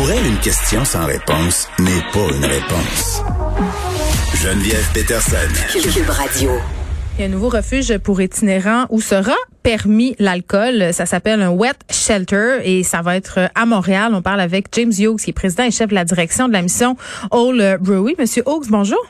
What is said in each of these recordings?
Pour elle, une question sans réponse n'est pas une réponse. Geneviève Peterson. Cube Radio. Il y a un nouveau refuge pour itinérants où sera permis l'alcool. Ça s'appelle un wet shelter et ça va être à Montréal. On parle avec James Hughes, qui est président et chef de la direction de la mission All Brewery. Monsieur Hughes, bonjour.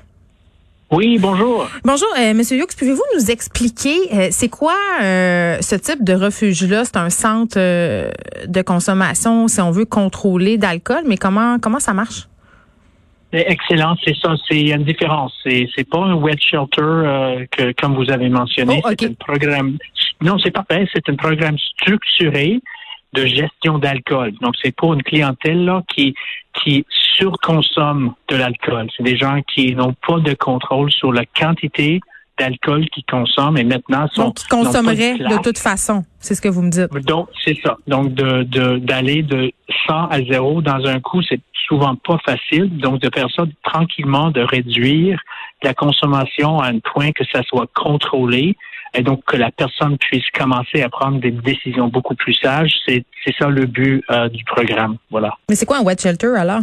Oui, bonjour. Bonjour, euh, Monsieur Hughes, pouvez-vous nous expliquer euh, c'est quoi euh, ce type de refuge-là? C'est un centre euh, de consommation, si on veut contrôler d'alcool, mais comment comment ça marche? Excellent, c'est ça. C'est une différence. C'est c'est pas un wet shelter euh, que comme vous avez mentionné. Oh. C'est un programme. Non, c'est pas vrai. C'est un programme structuré de gestion d'alcool. Donc c'est pour une clientèle là qui qui surconsomme de l'alcool. C'est des gens qui n'ont pas de contrôle sur la quantité d'alcool qu'ils consomment et maintenant sont Donc, qui consommeraient de toute façon. C'est ce que vous me dites. Donc, c'est ça. Donc, de de- d'aller de, 100 à 0 dans un coup, c'est souvent pas facile. Donc, de faire ça tranquillement, de réduire la consommation à un point que ça soit contrôlé et donc que la personne puisse commencer à prendre des décisions beaucoup plus sages, c'est c'est ça le but euh, du programme. Voilà. Mais c'est quoi un wet shelter alors?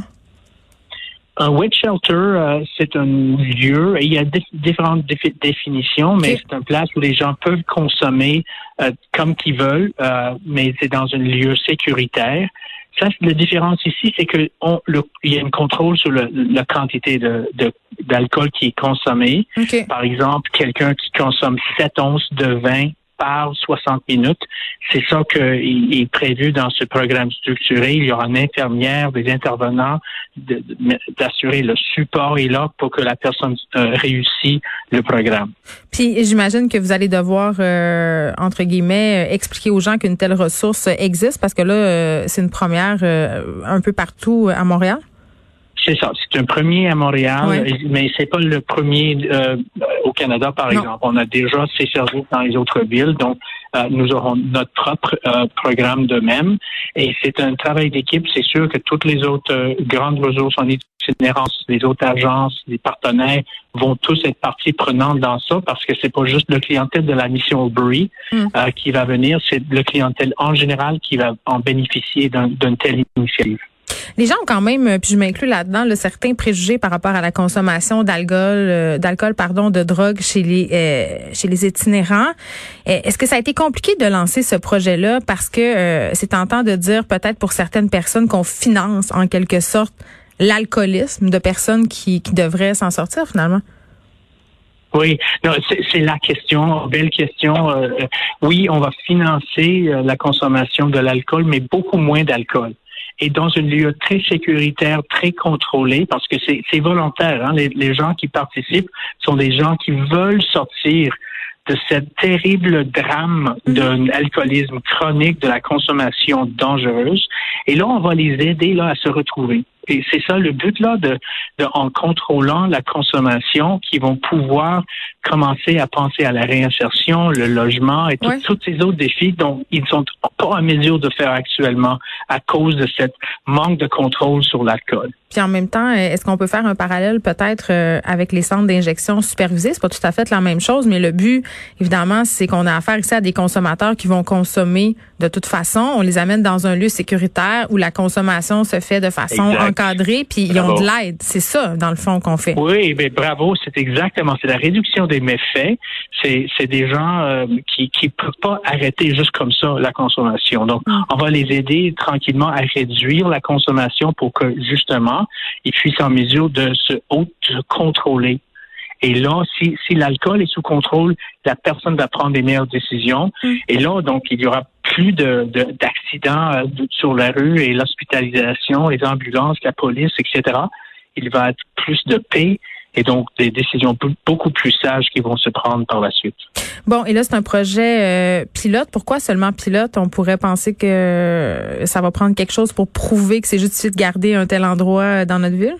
Un wet shelter, euh, c'est un lieu, et il y a dif- différentes défi- définitions, mais c'est une place où les gens peuvent consommer euh, comme qu'ils veulent, mais c'est dans un lieu sécuritaire. Ça, la différence ici, c'est que on, le, il y a un contrôle sur le- la quantité de, de- d'alcool qui est consommé. Ok. Par exemple, quelqu'un qui consomme 7 onces de vin par 60 minutes, c'est ça qui est prévu dans ce programme structuré. Il y aura une infirmière, des intervenants, d'assurer le support est là pour que la personne euh, réussisse le programme. Puis j'imagine que vous allez devoir, euh, entre guillemets, euh, expliquer aux gens qu'une telle ressource existe parce que là, c'est une première un peu partout à Montréal. C'est ça. C'est un premier à Montréal, et- mais c'est pas le premier euh, au Canada, par Non. exemple. On a déjà ces services dans les autres villes, donc euh, nous aurons notre propre euh, programme de même. Et c'est un travail d'équipe. C'est sûr que toutes les autres euh, grandes ressources en itinérance, les autres agences, les partenaires vont tous être partie prenante dans ça parce que c'est pas juste le clientèle de la mission Aubrey Mm. euh, qui va venir, c'est le clientèle en général qui va en bénéficier d'un- d'une telle initiative. Les gens ont quand même, euh, puis je m'inclus là-dedans, là, certains préjugés par rapport à la consommation d'alcool, euh, d'alcool, pardon, de drogue chez les euh, chez les itinérants. Euh, Est-ce que ça a été compliqué de lancer ce projet-là? Parce que euh, c'est tentant de dire peut-être pour certaines personnes qu'on finance en quelque sorte l'alcoolisme de personnes qui, qui devraient s'en sortir finalement. Oui, c'est la question, belle question. Euh, euh, oui, on va financer la consommation de l'alcool, mais beaucoup moins d'alcool. Et dans un lieu très sécuritaire, très contrôlé, parce que c'est volontaire. Hein? Les, les gens qui participent sont des gens qui veulent sortir de cette terrible drame d'un alcoolisme chronique, de la consommation dangereuse. Et là, on va les aider là à se retrouver. Et c'est ça le but là, de, de en contrôlant la consommation, qui vont pouvoir commencer à penser à la réinsertion, le logement et tout- tous ces autres défis dont ils ne sont pas en mesure de faire actuellement à cause de cette manque de contrôle sur l'alcool. Puis en même temps, est-ce qu'on peut faire un parallèle peut-être euh, avec les centres d'injection supervisés? C'est pas tout à fait la même chose, mais le but, évidemment, c'est qu'on a affaire ici à des consommateurs qui vont consommer de toute façon. On les amène dans un lieu sécuritaire où la consommation se fait de façon Exact. encadrée, puis ils ont de l'aide. C'est ça, dans le fond, qu'on fait. Oui, mais bravo, c'est exactement, c'est la réduction des méfaits. C'est, c'est des gens euh, qui qui peuvent pas arrêter juste comme ça la consommation. Donc, Mm. on va les aider tranquillement à réduire la consommation pour que justement ils puissent en mesure de se, contrôler. Et là, si, si l'alcool est sous contrôle, la personne va prendre des meilleures décisions. Mm. Et là, donc, il y aura plus de, de- d'accidents euh, sur la rue et l'hospitalisation, les ambulances, la police, etc. Il va être plus de paix et donc des décisions beaucoup plus sages qui vont se prendre par la suite. Bon, et là, c'est un projet euh, pilote. Pourquoi seulement pilote? On pourrait penser que ça va prendre quelque chose pour prouver que c'est justifié de garder un tel endroit dans notre ville?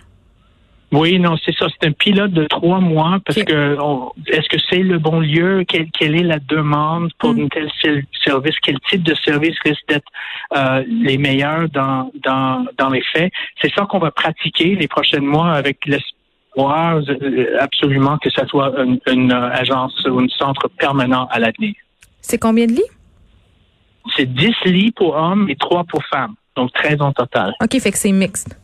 Oui, non, c'est ça. C'est un pilote de trois mois parce que est-ce que c'est le bon lieu? quelle est la demande pour mm. un tel service? Quel type de service risque d'être euh, les meilleurs dans, dans, dans les faits? C'est ça qu'on va pratiquer les prochains mois avec euh, absolument que ça soit une, une agence ou un centre permanent à l'avenir. C'est combien de lits? C'est 10 lits pour hommes et 3 pour femmes. Donc 13 en total. OK, fait que c'est mixte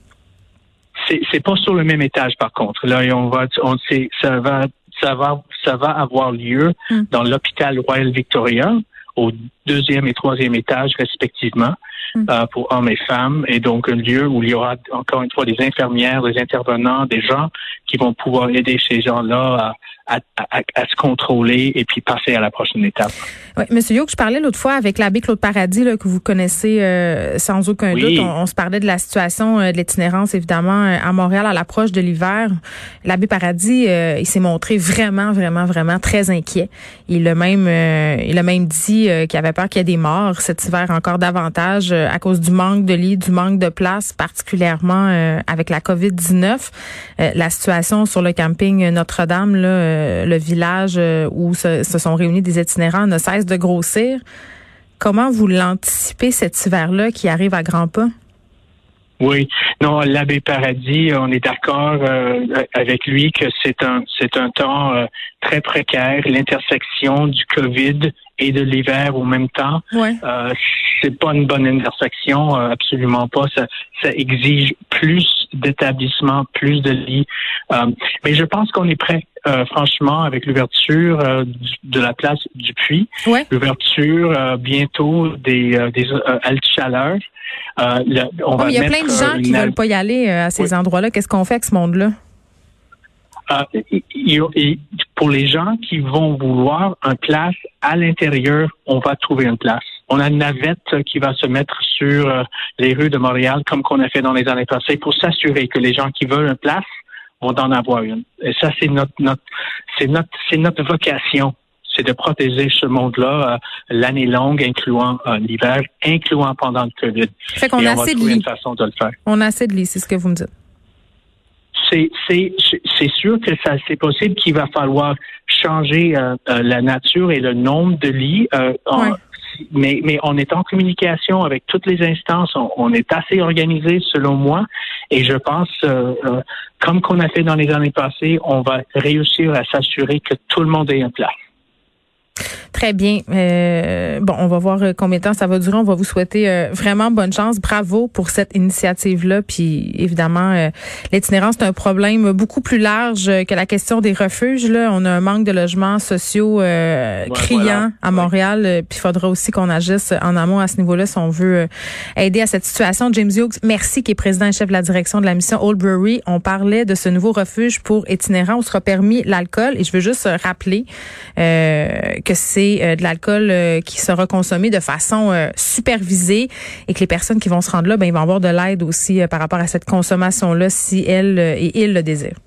c'est pas sur le même étage par contre. Là, on va, on sait, ça va, ça va, ça va avoir lieu hmm. dans l'hôpital Royal Victoria au deuxième et troisième étage respectivement hmm. euh, pour hommes et femmes et donc un lieu où il y aura encore une fois des infirmières, des intervenants, des gens qui vont pouvoir aider ces gens-là à, à, se contrôler et puis passer à la prochaine étape. Oui, Monsieur Youk, je parlais l'autre fois avec l'abbé Claude Paradis, là, que vous connaissez euh, sans aucun doute. On, se parlait de la situation euh, de l'itinérance, évidemment, à Montréal à l'approche de l'hiver. L'abbé Paradis, il s'est montré vraiment, vraiment, vraiment très inquiet. Il a même, il a même dit qu'il avait peur qu'il y ait des morts cet hiver encore davantage à cause du manque de lits, du manque de place, particulièrement avec la COVID-19. la situation sur le camping Notre-Dame, euh, le village euh, où se, sont réunis des itinérants ne cesse de grossir. Comment vous l'anticipez cet hiver-là qui arrive à grands pas? Oui, non, l'abbé Paradis, on est d'accord euh, avec lui que c'est un c'est un temps très précaire, l'intersection du Covid et de l'hiver au même temps. Ouais. c'est pas une bonne intersection, absolument pas. Ça, ça exige plus d'établissements, plus de lits. mais je pense qu'on est prêt. Euh, franchement, avec l'ouverture euh, de la place du puits, l'ouverture euh, bientôt des, des haltes chaleur. il y a plein de gens qui veulent pas y aller à ces endroits-là. Qu'est-ce qu'on fait avec ce monde-là? Pour les gens qui vont vouloir une place à l'intérieur, on va trouver une place. On a une navette qui va se mettre sur les rues de Montréal, comme qu'on a fait dans les années passées, pour s'assurer que les gens qui veulent une place vont en avoir une. Et ça, c'est notre, notre, c'est notre, c'est notre vocation c'est de protéger ce monde-là euh, l'année longue, incluant euh, l'hiver, incluant pendant le COVID. Fait qu'on a assez de. Une façon de le faire. On a assez de lits, c'est ce que vous me dites. C'est, sûr que ça, c'est possible qu'il va falloir changer euh, la nature et le nombre de lits. En, mais, mais on est en communication avec toutes les instances. On, est assez organisé, selon moi. Et je pense, euh, euh, comme qu'on a fait dans les années passées, on va réussir à s'assurer que tout le monde est en place. Très bien. Euh, bon, on va voir euh, combien de temps ça va durer. On va vous souhaiter euh, vraiment bonne chance. Bravo pour cette initiative-là. Puis évidemment, l'itinérance, c'est un problème beaucoup plus large que la question des refuges. Là. On a un manque de logements sociaux criant à Montréal. Puis il faudra aussi qu'on agisse en amont à ce niveau-là si on veut aider à cette situation. James Hughes, merci, qui est président et chef de la direction de la mission Old Brewery. On parlait de ce nouveau refuge pour itinérants. On sera permis l'alcool. Et je veux juste rappeler que c'est euh, de l'alcool euh, qui sera consommé de façon euh, supervisée et que les personnes qui vont se rendre là, ben, ils vont avoir de l'aide aussi par rapport à cette consommation-là si elles et ils le désirent.